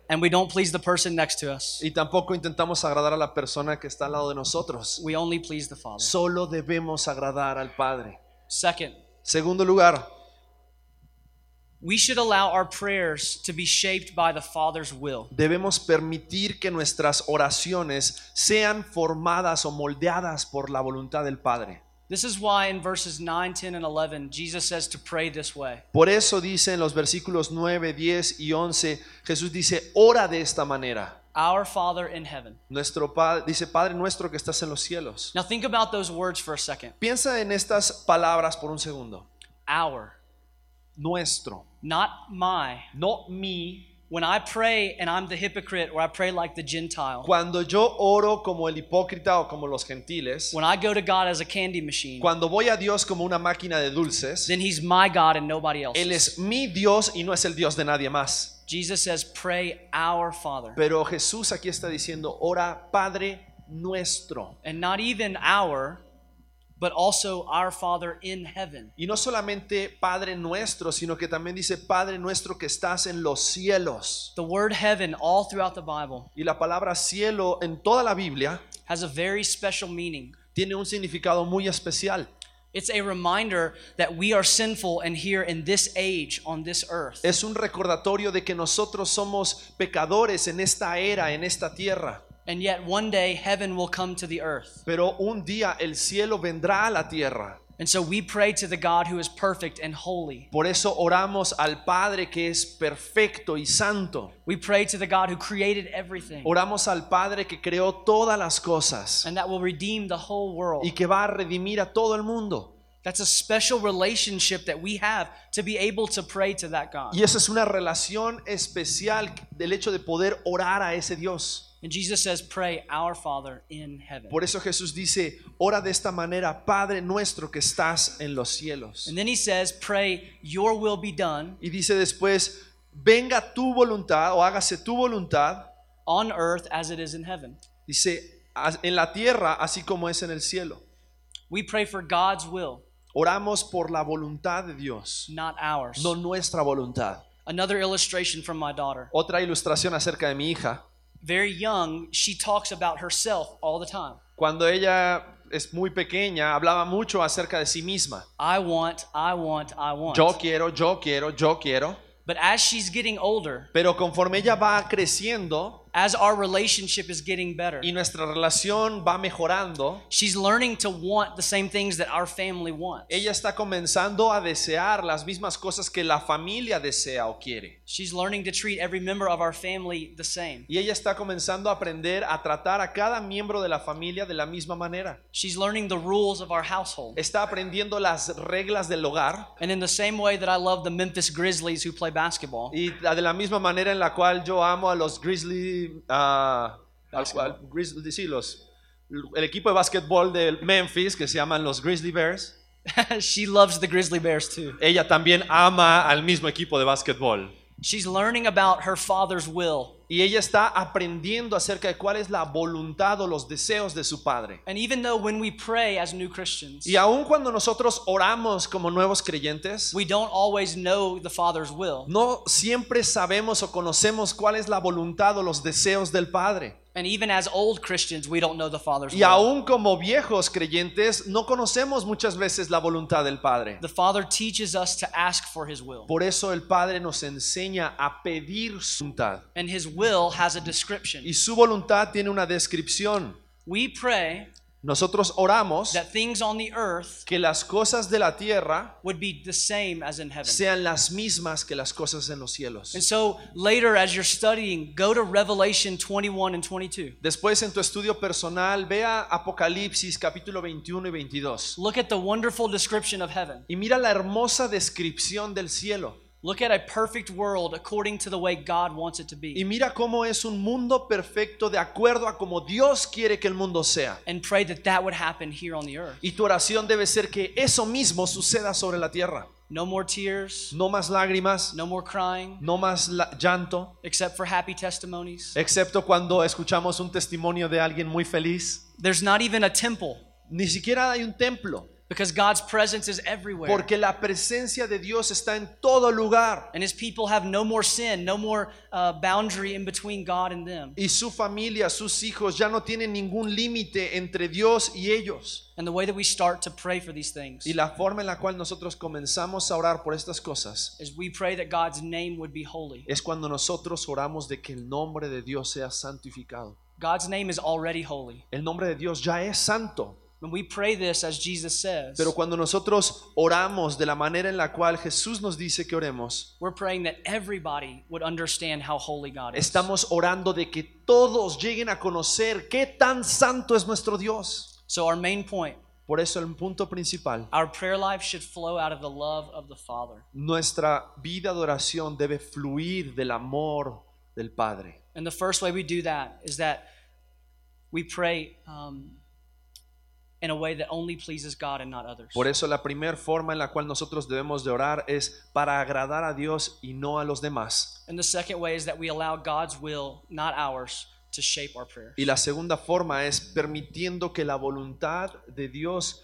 [SPEAKER 2] And we don't please the person next to us.
[SPEAKER 1] Y tampoco intentamos agradar a la persona que está al lado de nosotros.
[SPEAKER 2] We only please the Father.
[SPEAKER 1] Solo debemos agradar al Padre.
[SPEAKER 2] Second,
[SPEAKER 1] Segundo lugar,
[SPEAKER 2] we should allow our prayers to be shaped by the Father's will.
[SPEAKER 1] debemos permitir que nuestras oraciones sean formadas o moldeadas por la voluntad del Padre.
[SPEAKER 2] This is why in verses 9, 10, and 11, Jesus says to pray this way
[SPEAKER 1] Por eso dice en los versículos 9, 10 y 11, Jesús dice, ora de esta manera.
[SPEAKER 2] Our Father in heaven.
[SPEAKER 1] Nuestro Padre dice, Padre nuestro que estás en los cielos.
[SPEAKER 2] Now think about those words for a second.
[SPEAKER 1] Piensa en estas palabras por un segundo.
[SPEAKER 2] Our,
[SPEAKER 1] Nuestro,
[SPEAKER 2] not my.
[SPEAKER 1] no mi.
[SPEAKER 2] When I pray and I'm the hypocrite or I pray like the Gentile,
[SPEAKER 1] Cuando yo oro como el hipócrita o como los gentiles,
[SPEAKER 2] when I go to God as a candy machine,
[SPEAKER 1] cuando voy a Dios como una máquina de dulces,
[SPEAKER 2] then He's my God and nobody else.
[SPEAKER 1] Él es mi Dios y no es el Dios de nadie más.
[SPEAKER 2] Jesus says, Pray our Father.
[SPEAKER 1] Pero Jesús aquí está diciendo, ora Padre nuestro.
[SPEAKER 2] And not even our, but also our Father in heaven.
[SPEAKER 1] Y no solamente Padre nuestro, sino que también dice Padre nuestro que estás en los cielos.
[SPEAKER 2] The word heaven, all throughout the Bible,
[SPEAKER 1] Y la palabra cielo en toda la Biblia
[SPEAKER 2] has a very special meaning.
[SPEAKER 1] tiene un significado muy especial.
[SPEAKER 2] It's a reminder that we are sinful and here in this age on this earth.
[SPEAKER 1] Es un recordatorio de que nosotros somos pecadores en esta era, en esta tierra.
[SPEAKER 2] And yet one day heaven will come to the earth.
[SPEAKER 1] Pero un día el cielo vendrá a la tierra.
[SPEAKER 2] And so we pray to the God who is perfect and holy.
[SPEAKER 1] Por eso oramos al Padre que es perfecto y santo.
[SPEAKER 2] We pray to the God who created everything
[SPEAKER 1] Oramos al Padre que creó todas las cosas
[SPEAKER 2] and that will redeem the whole world.
[SPEAKER 1] y que va a redimir a todo el mundo.
[SPEAKER 2] That's a special relationship that we have to be able to pray to that God.
[SPEAKER 1] Y esa es una relación especial del hecho de poder orar a ese Dios.
[SPEAKER 2] And Jesus says, Pray our Father in heaven.
[SPEAKER 1] Por eso Jesús dice, ora de esta manera, Padre nuestro que estás en los cielos.
[SPEAKER 2] And then he says, Pray your will be done
[SPEAKER 1] Y dice después, venga tu voluntad o hágase tu voluntad,
[SPEAKER 2] on earth as it is in heaven.
[SPEAKER 1] dice, "as- en la tierra así como es en el cielo.
[SPEAKER 2] We pray for God's will,
[SPEAKER 1] Oramos por la voluntad de Dios,
[SPEAKER 2] not ours.
[SPEAKER 1] no nuestra voluntad.
[SPEAKER 2] Another illustration from my daughter.
[SPEAKER 1] Otra ilustración acerca de mi hija.
[SPEAKER 2] Very young, she talks about herself all the time.
[SPEAKER 1] Cuando ella es muy pequeña, hablaba mucho acerca de sí misma.
[SPEAKER 2] I want, I want, I want.
[SPEAKER 1] Yo quiero, yo quiero, yo quiero.
[SPEAKER 2] But as she's getting older,
[SPEAKER 1] Pero conforme ella va creciendo
[SPEAKER 2] as our relationship is getting better,
[SPEAKER 1] y nuestra relación va mejorando,
[SPEAKER 2] she's learning to want the same things that our family wants.
[SPEAKER 1] ella está comenzando a desear las mismas cosas que la familia desea o quiere.
[SPEAKER 2] She's learning to treat every member of our family the same.
[SPEAKER 1] Y ella está comenzando a aprender a tratar a cada miembro de la familia de la misma manera.
[SPEAKER 2] She's learning the rules of our household.
[SPEAKER 1] Está aprendiendo las reglas del hogar
[SPEAKER 2] And in the same way that I love the Memphis Grizzlies who play basketball,
[SPEAKER 1] y de la misma manera en la cual yo amo a los Grizzly, Grizzly- sí, los, el equipo de básquetbol de Memphis que se llaman los Grizzly Bears.
[SPEAKER 2] she loves the Grizzly Bears too.
[SPEAKER 1] Ella también ama al mismo equipo de básquetbol.
[SPEAKER 2] She's learning about her father's will.
[SPEAKER 1] Y ella está aprendiendo acerca de cuál es la voluntad o los deseos de su padre.
[SPEAKER 2] And even though when we pray as new Christians,
[SPEAKER 1] Y aun cuando nosotros oramos como nuevos creyentes,
[SPEAKER 2] we don't always know the father's will.
[SPEAKER 1] no siempre sabemos o conocemos cuál es la voluntad o los deseos del Padre.
[SPEAKER 2] And even as old Christians, we don't know the Father's
[SPEAKER 1] Y aún como viejos creyentes, no conocemos muchas veces la voluntad del Padre.
[SPEAKER 2] The Father teaches us to ask for His will.
[SPEAKER 1] Por eso el Padre nos enseña a pedir su voluntad.
[SPEAKER 2] And His will has a description.
[SPEAKER 1] Y su voluntad tiene una descripción.
[SPEAKER 2] We pray
[SPEAKER 1] Nosotros oramos
[SPEAKER 2] that things on the earth
[SPEAKER 1] que las cosas de la tierra
[SPEAKER 2] would be the same as in heaven.
[SPEAKER 1] sean las mismas que las cosas en los cielos.
[SPEAKER 2] And so later, as you're studying, go to Revelation 21 and 22.
[SPEAKER 1] Después en tu estudio personal, vea Apocalipsis capítulo 21 y 22.
[SPEAKER 2] Look at the wonderful description of heaven.
[SPEAKER 1] Y mira la hermosa descripción del cielo.
[SPEAKER 2] Look at a perfect world according to the way God wants it to
[SPEAKER 1] Y
[SPEAKER 2] be.
[SPEAKER 1] mira cómo es un mundo perfecto de acuerdo a como Dios quiere que el mundo sea.
[SPEAKER 2] And pray that that would happen here on the earth.
[SPEAKER 1] Y tu oración debe ser que eso mismo suceda sobre la tierra.
[SPEAKER 2] No more tears,
[SPEAKER 1] No más lágrimas,
[SPEAKER 2] no more crying,
[SPEAKER 1] no más la- llanto,
[SPEAKER 2] except for happy testimonies.
[SPEAKER 1] excepto cuando escuchamos un testimonio de alguien muy feliz.
[SPEAKER 2] There's not even a temple
[SPEAKER 1] Ni siquiera hay un templo,
[SPEAKER 2] because God's presence is everywhere.
[SPEAKER 1] porque la presencia de Dios está en todo lugar.
[SPEAKER 2] And his people have no more sin, no more uh, boundary in between God and them.
[SPEAKER 1] Y su familia, sus hijos ya no tienen ningún límite entre Dios y ellos.
[SPEAKER 2] And the way that we start to pray for these things
[SPEAKER 1] Y la forma en la cual nosotros comenzamos a orar por estas cosas
[SPEAKER 2] is we pray that God's name would be holy.
[SPEAKER 1] es cuando nosotros oramos de que el nombre de Dios sea santificado.
[SPEAKER 2] God's name is already holy.
[SPEAKER 1] El nombre de Dios ya es santo.
[SPEAKER 2] When we pray this, as Jesus says,
[SPEAKER 1] Pero cuando nosotros oramos de la manera en la cual Jesús nos dice que oremos,
[SPEAKER 2] we're praying that everybody would understand how holy God is.
[SPEAKER 1] estamos orando de que todos lleguen a conocer qué tan santo es nuestro Dios.
[SPEAKER 2] So, our main point
[SPEAKER 1] Por eso el punto principal,
[SPEAKER 2] our prayer life should flow out of the love of the Father.
[SPEAKER 1] nuestra vida de oración debe fluir del amor del Padre.
[SPEAKER 2] And the first way we do that is that we pray um, in a way that only pleases God and not others.
[SPEAKER 1] Por eso la primera forma en la cual nosotros debemos de orar es para agradar a Dios y no a los demás.
[SPEAKER 2] And the second way is that we allow God's will, not ours, to shape our prayer.
[SPEAKER 1] Y la segunda forma es permitiendo que la voluntad de Dios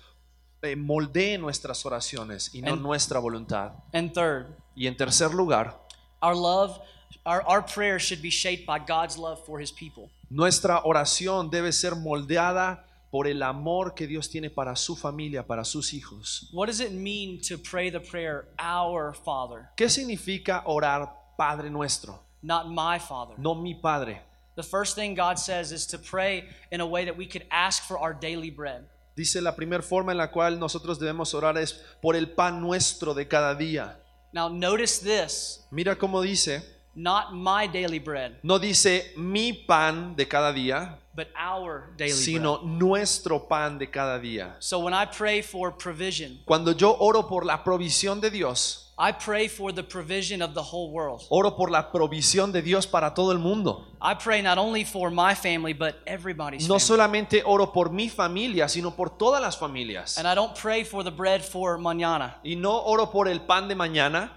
[SPEAKER 1] eh, moldee nuestras oraciones y no
[SPEAKER 2] And-
[SPEAKER 1] nuestra voluntad.
[SPEAKER 2] And third,
[SPEAKER 1] Y en tercer lugar,
[SPEAKER 2] our love, our, our prayer should be shaped by God's love for his people.
[SPEAKER 1] nuestra oración debe ser moldeada por el amor que Dios tiene para su familia, para sus hijos.
[SPEAKER 2] What does it mean to pray the prayer, Our Father,
[SPEAKER 1] ¿Qué significa orar Padre nuestro?
[SPEAKER 2] not my Father?
[SPEAKER 1] No mi Padre.
[SPEAKER 2] The first thing God says is to pray in a way that we could ask for our daily bread.
[SPEAKER 1] Dice la primera forma en la cual nosotros debemos orar es por el pan nuestro de cada día.
[SPEAKER 2] Now, notice this
[SPEAKER 1] Mira cómo dice,
[SPEAKER 2] not my daily bread,
[SPEAKER 1] no dice mi pan de cada día,
[SPEAKER 2] but our daily
[SPEAKER 1] sino
[SPEAKER 2] bread.
[SPEAKER 1] nuestro pan de cada día.
[SPEAKER 2] So, when I pray for provision,
[SPEAKER 1] Cuando yo oro por la provisión de Dios,
[SPEAKER 2] I pray for the provision of the whole world.
[SPEAKER 1] oro por la provisión de Dios para todo el mundo.
[SPEAKER 2] I pray not only for my family, but everybody's
[SPEAKER 1] No
[SPEAKER 2] family.
[SPEAKER 1] solamente oro por mi familia, sino por todas las familias.
[SPEAKER 2] And I don't pray for the bread for mañana,
[SPEAKER 1] Y no oro por el pan de mañana,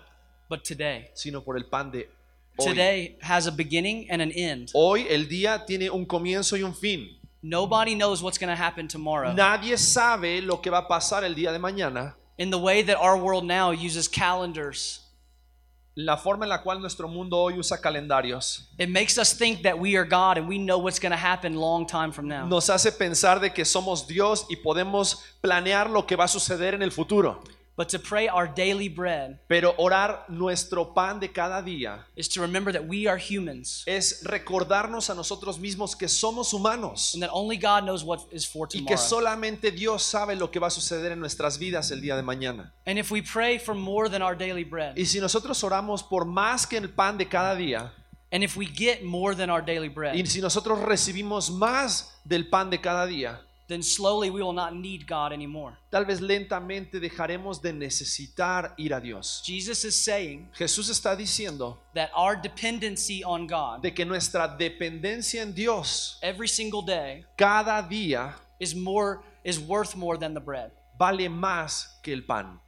[SPEAKER 2] but today.
[SPEAKER 1] sino por el pan de hoy.
[SPEAKER 2] Today has a beginning and an end.
[SPEAKER 1] Hoy el día tiene un comienzo y un fin.
[SPEAKER 2] Nobody knows what's going to happen tomorrow.
[SPEAKER 1] Nadie sabe lo que va a pasar el día de mañana.
[SPEAKER 2] In the way that our world now uses calendars,
[SPEAKER 1] La forma en la cual nuestro mundo hoy usa calendarios
[SPEAKER 2] it makes us think that we are God and we know what's going to happen long time from now.
[SPEAKER 1] nos hace pensar de que somos Dios y podemos planear lo que va a suceder en el futuro.
[SPEAKER 2] But to pray our daily bread
[SPEAKER 1] Pero orar nuestro pan de cada día
[SPEAKER 2] is to remember that we are humans
[SPEAKER 1] es recordarnos a nosotros mismos que somos humanos
[SPEAKER 2] and that only God knows what is for
[SPEAKER 1] y que
[SPEAKER 2] tomorrow.
[SPEAKER 1] solamente Dios sabe lo que va a suceder en nuestras vidas el día de mañana.
[SPEAKER 2] And if we pray for more than our daily bread,
[SPEAKER 1] Y si nosotros oramos por más que el pan de cada día,
[SPEAKER 2] and if we get more than our daily bread, y
[SPEAKER 1] si nosotros recibimos más del pan de cada día,
[SPEAKER 2] then slowly we will not need God anymore.
[SPEAKER 1] tal vez lentamente dejaremos de necesitar ir a Dios.
[SPEAKER 2] Jesus is saying
[SPEAKER 1] Jesús está diciendo
[SPEAKER 2] that our dependency on God
[SPEAKER 1] de que nuestra dependencia en Dios
[SPEAKER 2] every single day
[SPEAKER 1] cada día
[SPEAKER 2] is more is worth more than the bread.
[SPEAKER 1] vale más que el pan.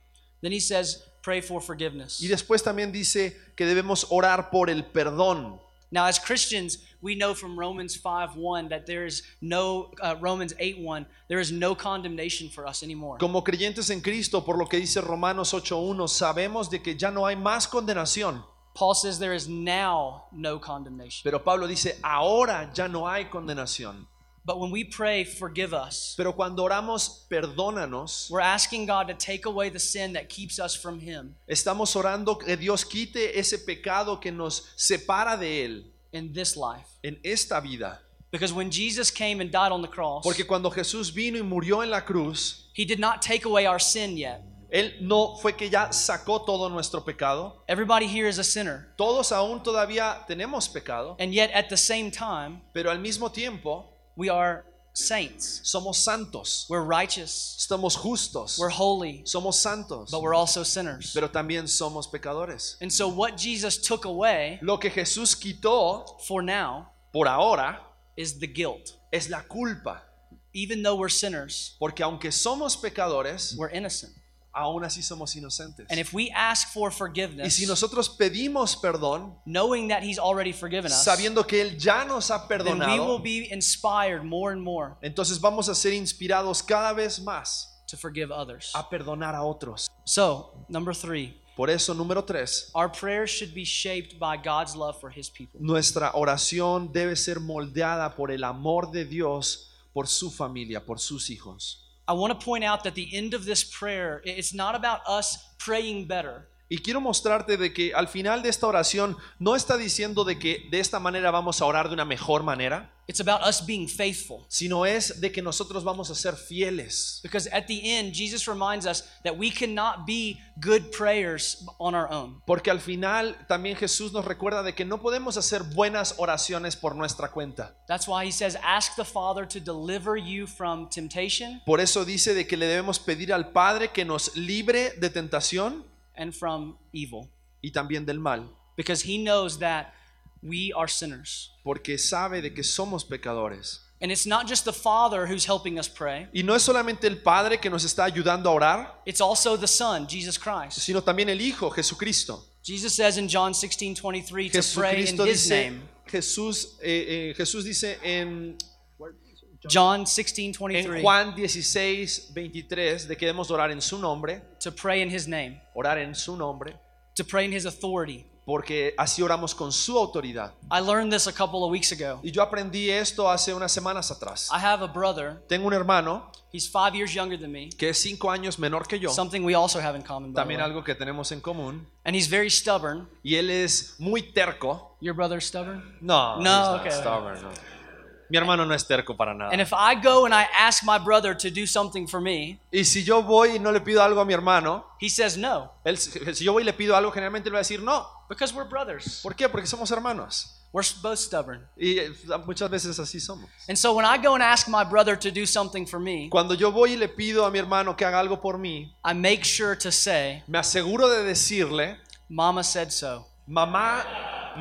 [SPEAKER 2] Then he says, pray for forgiveness.
[SPEAKER 1] Y después también dice que debemos orar por el perdón.
[SPEAKER 2] Now, as Christians, we know from Romans 5:1 that there is no uh, Romans 8:1 there is no condemnation for us anymore.
[SPEAKER 1] Como creyentes en Cristo, por lo que dice Romanos 8.1, sabemos de que ya no hay más condenación.
[SPEAKER 2] Paul says there is now no condemnation.
[SPEAKER 1] Pero Pablo dice, ahora ya no hay condenación.
[SPEAKER 2] But when we pray, forgive us,
[SPEAKER 1] Pero cuando oramos, perdónanos,
[SPEAKER 2] we're asking God to take away the sin that keeps us from Him
[SPEAKER 1] estamos orando que Dios quite ese pecado que nos separa de Él
[SPEAKER 2] in this life.
[SPEAKER 1] en esta vida.
[SPEAKER 2] Because when Jesus came and died on the cross,
[SPEAKER 1] Porque cuando Jesús vino y murió en la cruz,
[SPEAKER 2] He did not take away our sin yet.
[SPEAKER 1] Él no fue que ya sacó todo nuestro pecado.
[SPEAKER 2] Everybody here is a sinner.
[SPEAKER 1] Todos aún todavía tenemos pecado,
[SPEAKER 2] And yet at the same time,
[SPEAKER 1] pero al mismo tiempo
[SPEAKER 2] we are saints.
[SPEAKER 1] somos santos,
[SPEAKER 2] We're righteous.
[SPEAKER 1] estamos justos,
[SPEAKER 2] We're holy.
[SPEAKER 1] somos santos,
[SPEAKER 2] But we're also sinners.
[SPEAKER 1] pero también somos pecadores.
[SPEAKER 2] And so what Jesus took away
[SPEAKER 1] Lo que Jesús quitó
[SPEAKER 2] for now
[SPEAKER 1] por ahora
[SPEAKER 2] is the guilt.
[SPEAKER 1] es la culpa,
[SPEAKER 2] Even though we're sinners,
[SPEAKER 1] porque aunque somos pecadores,
[SPEAKER 2] we're innocent.
[SPEAKER 1] Aún así somos inocentes.
[SPEAKER 2] And if we ask for
[SPEAKER 1] Y
[SPEAKER 2] forgiveness,
[SPEAKER 1] si nosotros pedimos perdón,
[SPEAKER 2] knowing that He's already forgiven us,
[SPEAKER 1] sabiendo que Él ya nos ha
[SPEAKER 2] then we will
[SPEAKER 1] perdonado,
[SPEAKER 2] be inspired more and more
[SPEAKER 1] entonces vamos a ser inspirados cada vez más
[SPEAKER 2] to forgive others.
[SPEAKER 1] a perdonar a otros.
[SPEAKER 2] So, number three,
[SPEAKER 1] Por eso, número tres,
[SPEAKER 2] our prayers should be shaped by God's love for His people.
[SPEAKER 1] nuestra oración debe ser moldeada por el amor de Dios por su familia, por sus hijos.
[SPEAKER 2] I want to point out that the end of this prayer, it's not about us praying better.
[SPEAKER 1] Y quiero mostrarte de que al final de esta oración no está diciendo de que de esta manera vamos a orar de una mejor manera,
[SPEAKER 2] It's about us being faithful.
[SPEAKER 1] sino es de que nosotros vamos a ser fieles.
[SPEAKER 2] Because at the end, Jesus reminds us that we cannot be good prayers on our own.
[SPEAKER 1] Porque al final también Jesús nos recuerda de que no podemos hacer buenas oraciones por nuestra cuenta.
[SPEAKER 2] That's why he says, Ask the Father to deliver you from temptation
[SPEAKER 1] Por eso dice de que le debemos pedir al Padre que nos libre de tentación
[SPEAKER 2] and from evil.
[SPEAKER 1] y también del mal,
[SPEAKER 2] Because he knows that we are sinners.
[SPEAKER 1] porque sabe de que somos pecadores.
[SPEAKER 2] And it's not just the Father who's helping us pray,
[SPEAKER 1] Y no es solamente el Padre que nos está ayudando a orar,
[SPEAKER 2] it's also the Son, Jesus Christ.
[SPEAKER 1] sino también el Hijo, Jesucristo.
[SPEAKER 2] Jesus says in John 16 23 to pray in his
[SPEAKER 1] dice,
[SPEAKER 2] name.
[SPEAKER 1] Jesús, eh, eh, Jesús dice en,
[SPEAKER 2] John 16
[SPEAKER 1] en
[SPEAKER 2] 23
[SPEAKER 1] Juan 16, 23 de que debemos orar en su nombre,
[SPEAKER 2] to pray in his name,
[SPEAKER 1] orar en su nombre,
[SPEAKER 2] to pray in his authority.
[SPEAKER 1] porque así oramos con su autoridad.
[SPEAKER 2] I learned this a couple of weeks ago.
[SPEAKER 1] Y yo aprendí esto hace unas semanas atrás.
[SPEAKER 2] I have a brother,
[SPEAKER 1] Tengo un hermano
[SPEAKER 2] he's five years younger than me,
[SPEAKER 1] que es cinco años menor que yo,
[SPEAKER 2] something we also have in common.
[SPEAKER 1] También algo que tenemos en común,
[SPEAKER 2] And he's very stubborn.
[SPEAKER 1] y él es muy terco.
[SPEAKER 2] Your brother's stubborn?
[SPEAKER 1] No,
[SPEAKER 2] No,
[SPEAKER 1] he's not
[SPEAKER 2] okay.
[SPEAKER 1] stubborn, no. Mi hermano no es terco para nada.
[SPEAKER 2] And if I go and I ask my brother to do something for me,
[SPEAKER 1] Y si yo voy y no le pido algo a mi hermano,
[SPEAKER 2] he says no,
[SPEAKER 1] él, si yo voy y le pido algo, generalmente él va a decir no.
[SPEAKER 2] because we're brothers.
[SPEAKER 1] ¿Por qué? Porque somos hermanos.
[SPEAKER 2] We're both stubborn.
[SPEAKER 1] Y eh, muchas veces así somos.
[SPEAKER 2] And so when I go and ask my brother to do something for me,
[SPEAKER 1] Cuando yo voy y le pido a mi hermano que haga algo por mí,
[SPEAKER 2] I make sure to say,
[SPEAKER 1] me aseguro de decirle,
[SPEAKER 2] Mama said so.
[SPEAKER 1] mamá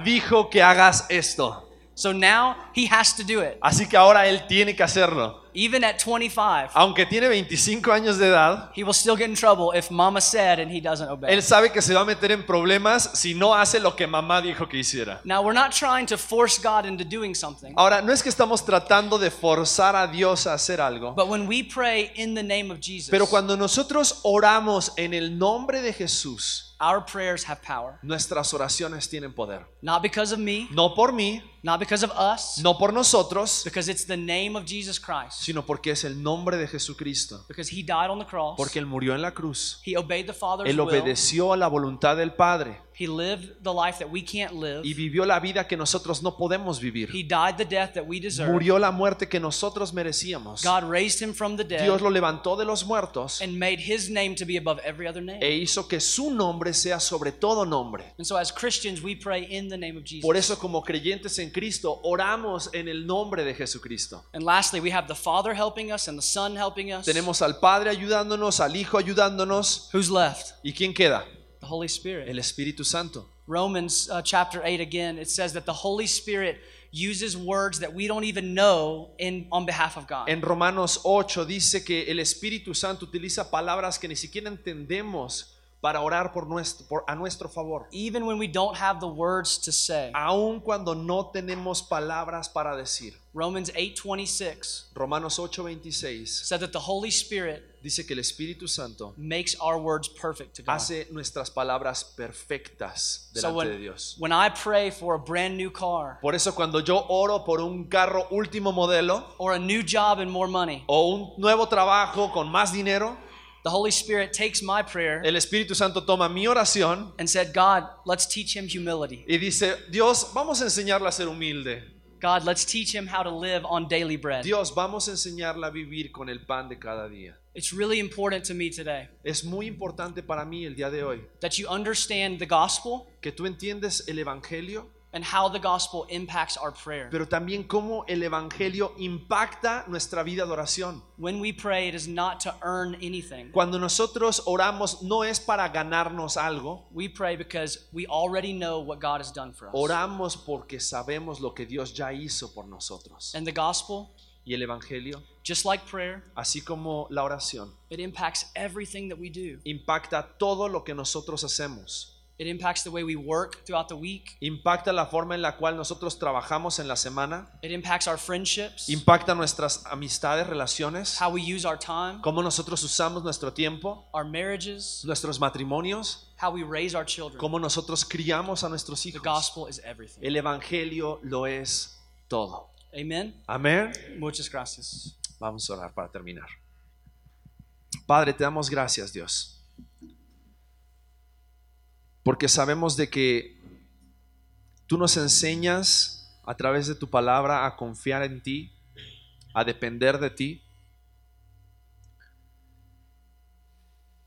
[SPEAKER 1] dijo que hagas esto.
[SPEAKER 2] So now he has to do it.
[SPEAKER 1] Así que ahora él tiene que hacerlo.
[SPEAKER 2] Even at 25,
[SPEAKER 1] Aunque tiene 25 años de edad,
[SPEAKER 2] he will still get in trouble if Mama said and he doesn't obey.
[SPEAKER 1] él sabe que se va a meter en problemas si no hace lo que mamá dijo que hiciera.
[SPEAKER 2] Now, we're not trying to force God into doing something,
[SPEAKER 1] Ahora, no es que estamos tratando de forzar a Dios a hacer algo,
[SPEAKER 2] but when we pray in the name of Jesus,
[SPEAKER 1] pero cuando nosotros oramos en el nombre de Jesús,
[SPEAKER 2] our prayers have power.
[SPEAKER 1] nuestras oraciones tienen poder.
[SPEAKER 2] Not because of me,
[SPEAKER 1] No por mí,
[SPEAKER 2] not because of us,
[SPEAKER 1] no por nosotros,
[SPEAKER 2] because it's the name of Jesus Christ.
[SPEAKER 1] Sino porque es el nombre de Jesucristo.
[SPEAKER 2] Because he died on the cross,
[SPEAKER 1] Porque Él murió en la cruz.
[SPEAKER 2] he obeyed the Father's
[SPEAKER 1] Él obedeció a la voluntad del Padre
[SPEAKER 2] he lived the life that we can't live,
[SPEAKER 1] y vivió la vida que nosotros no podemos vivir.
[SPEAKER 2] he died the death that we deserve.
[SPEAKER 1] Murió la muerte que nosotros merecíamos.
[SPEAKER 2] God raised him from the dead
[SPEAKER 1] Dios lo levantó de los muertos
[SPEAKER 2] and made his name to be above every other name.
[SPEAKER 1] e hizo que su nombre sea sobre todo nombre.
[SPEAKER 2] And so, as Christians, we pray in the name of Jesus.
[SPEAKER 1] Por eso como creyentes en Cristo oramos en el nombre de Jesucristo.
[SPEAKER 2] And lastly, we have the Father helping us and the Son helping us.
[SPEAKER 1] Tenemos al Padre ayudándonos, al Hijo ayudándonos.
[SPEAKER 2] Who's left?
[SPEAKER 1] ¿Y quién queda?
[SPEAKER 2] The Holy Spirit.
[SPEAKER 1] El Espíritu Santo.
[SPEAKER 2] Romans uh, chapter 8 again, it says that the Holy Spirit uses words that we don't even know in on behalf of God.
[SPEAKER 1] En Romanos 8 dice que el Espíritu Santo utiliza palabras que ni siquiera entendemos para orar por nuestro, por- a nuestro favor.
[SPEAKER 2] even when we don't have the words to say.
[SPEAKER 1] Aun cuando no tenemos palabras para decir.
[SPEAKER 2] Romans 8:26
[SPEAKER 1] Romanos 8:26
[SPEAKER 2] said that the Holy Spirit
[SPEAKER 1] dice que el Espíritu Santo
[SPEAKER 2] makes our words perfect to God.
[SPEAKER 1] hace nuestras palabras perfectas
[SPEAKER 2] So
[SPEAKER 1] delante de
[SPEAKER 2] when,
[SPEAKER 1] Dios.
[SPEAKER 2] when I pray for a brand new car
[SPEAKER 1] Por eso cuando yo oro por un carro último modelo
[SPEAKER 2] or a new job and more money,
[SPEAKER 1] o un nuevo trabajo con más dinero,
[SPEAKER 2] the Holy Spirit takes my prayer
[SPEAKER 1] el Espíritu Santo toma mi oración
[SPEAKER 2] and said, God, let's teach him humility.
[SPEAKER 1] y dice, Dios, vamos a enseñarle a ser humilde.
[SPEAKER 2] God, let's teach him how to live on daily bread.
[SPEAKER 1] Dios, vamos a enseñarle a vivir con el pan de cada día.
[SPEAKER 2] It's really important to me today
[SPEAKER 1] Es muy importante para mí el día de hoy
[SPEAKER 2] that you understand the gospel
[SPEAKER 1] que tú entiendes el Evangelio,
[SPEAKER 2] and how the gospel impacts our prayer.
[SPEAKER 1] pero también cómo el Evangelio impacta nuestra vida de oración.
[SPEAKER 2] When we pray, it is not to earn anything.
[SPEAKER 1] Cuando nosotros oramos no es para ganarnos algo,
[SPEAKER 2] We pray because we already know what God has done for us.
[SPEAKER 1] oramos porque sabemos lo que Dios ya hizo por nosotros.
[SPEAKER 2] And the gospel,
[SPEAKER 1] Y el Evangelio,
[SPEAKER 2] just like prayer,
[SPEAKER 1] así como la oración,
[SPEAKER 2] it impacts everything that we do.
[SPEAKER 1] impacta todo lo que nosotros hacemos.
[SPEAKER 2] It impacts the way we work throughout the week.
[SPEAKER 1] Impacta la forma en la cual nosotros trabajamos en la semana.
[SPEAKER 2] It impacts our friendships,
[SPEAKER 1] Impacta nuestras amistades, relaciones.
[SPEAKER 2] how we use our time,
[SPEAKER 1] Cómo nosotros usamos nuestro tiempo,
[SPEAKER 2] our marriages,
[SPEAKER 1] nuestros matrimonios.
[SPEAKER 2] how we raise our children.
[SPEAKER 1] Cómo nosotros criamos a nuestros
[SPEAKER 2] The
[SPEAKER 1] hijos.
[SPEAKER 2] gospel is everything.
[SPEAKER 1] El Evangelio lo es todo.
[SPEAKER 2] Amen.
[SPEAKER 1] Amén.
[SPEAKER 2] Muchas gracias.
[SPEAKER 1] Vamos a orar para terminar. Padre, te damos gracias, Dios. Porque sabemos de que tú nos enseñas a través de tu palabra a confiar en ti, a depender de ti.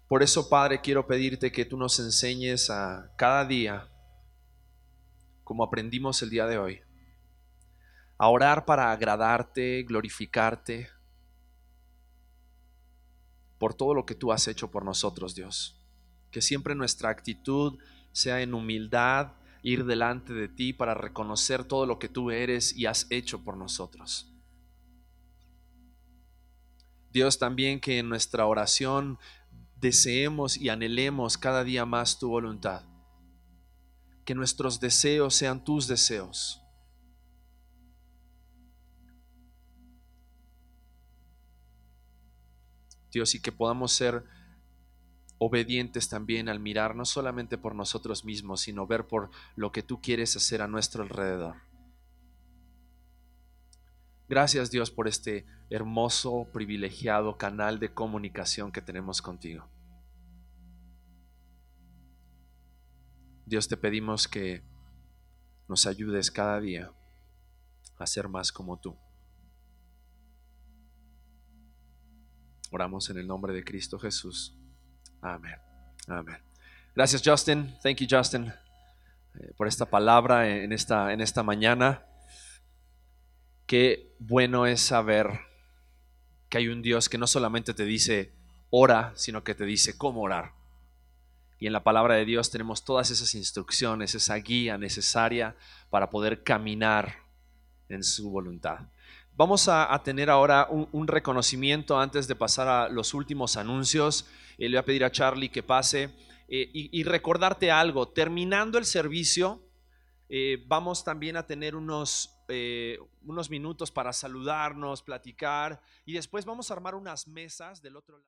[SPEAKER 1] Por eso, Padre, quiero pedirte que tú nos enseñes a cada día, como aprendimos el día de hoy, a orar para agradarte, glorificarte por todo lo que tú has hecho por nosotros, Dios. Que siempre nuestra actitud sea en humildad, ir delante de ti para reconocer todo lo que tú eres y has hecho por nosotros. Dios, también que en nuestra oración deseemos y anhelemos cada día más tu voluntad. Que nuestros deseos sean tus deseos. Dios, y que podamos ser obedientes también al mirar no solamente por nosotros mismos, sino ver por lo que tú quieres hacer a nuestro alrededor. Gracias Dios por este hermoso, privilegiado canal de comunicación que tenemos contigo. Dios te pedimos que nos ayudes cada día a ser más como tú. Oramos en el nombre de Cristo Jesús. Amén. Amén. Gracias Justin. Thank you Justin eh, por esta palabra en esta, en esta mañana. Qué bueno es saber que hay un Dios que no solamente te dice ora, sino que te dice cómo orar. Y en la palabra de Dios tenemos todas esas instrucciones, esa guía necesaria para poder caminar en su voluntad. Vamos a, tener ahora un, reconocimiento antes de pasar a los últimos anuncios. Eh, le voy a pedir a Charlie que pase eh, y, recordarte algo. Terminando el servicio, eh, vamos también a tener unos, unos minutos para saludarnos, platicar y después vamos a armar unas mesas del otro lado.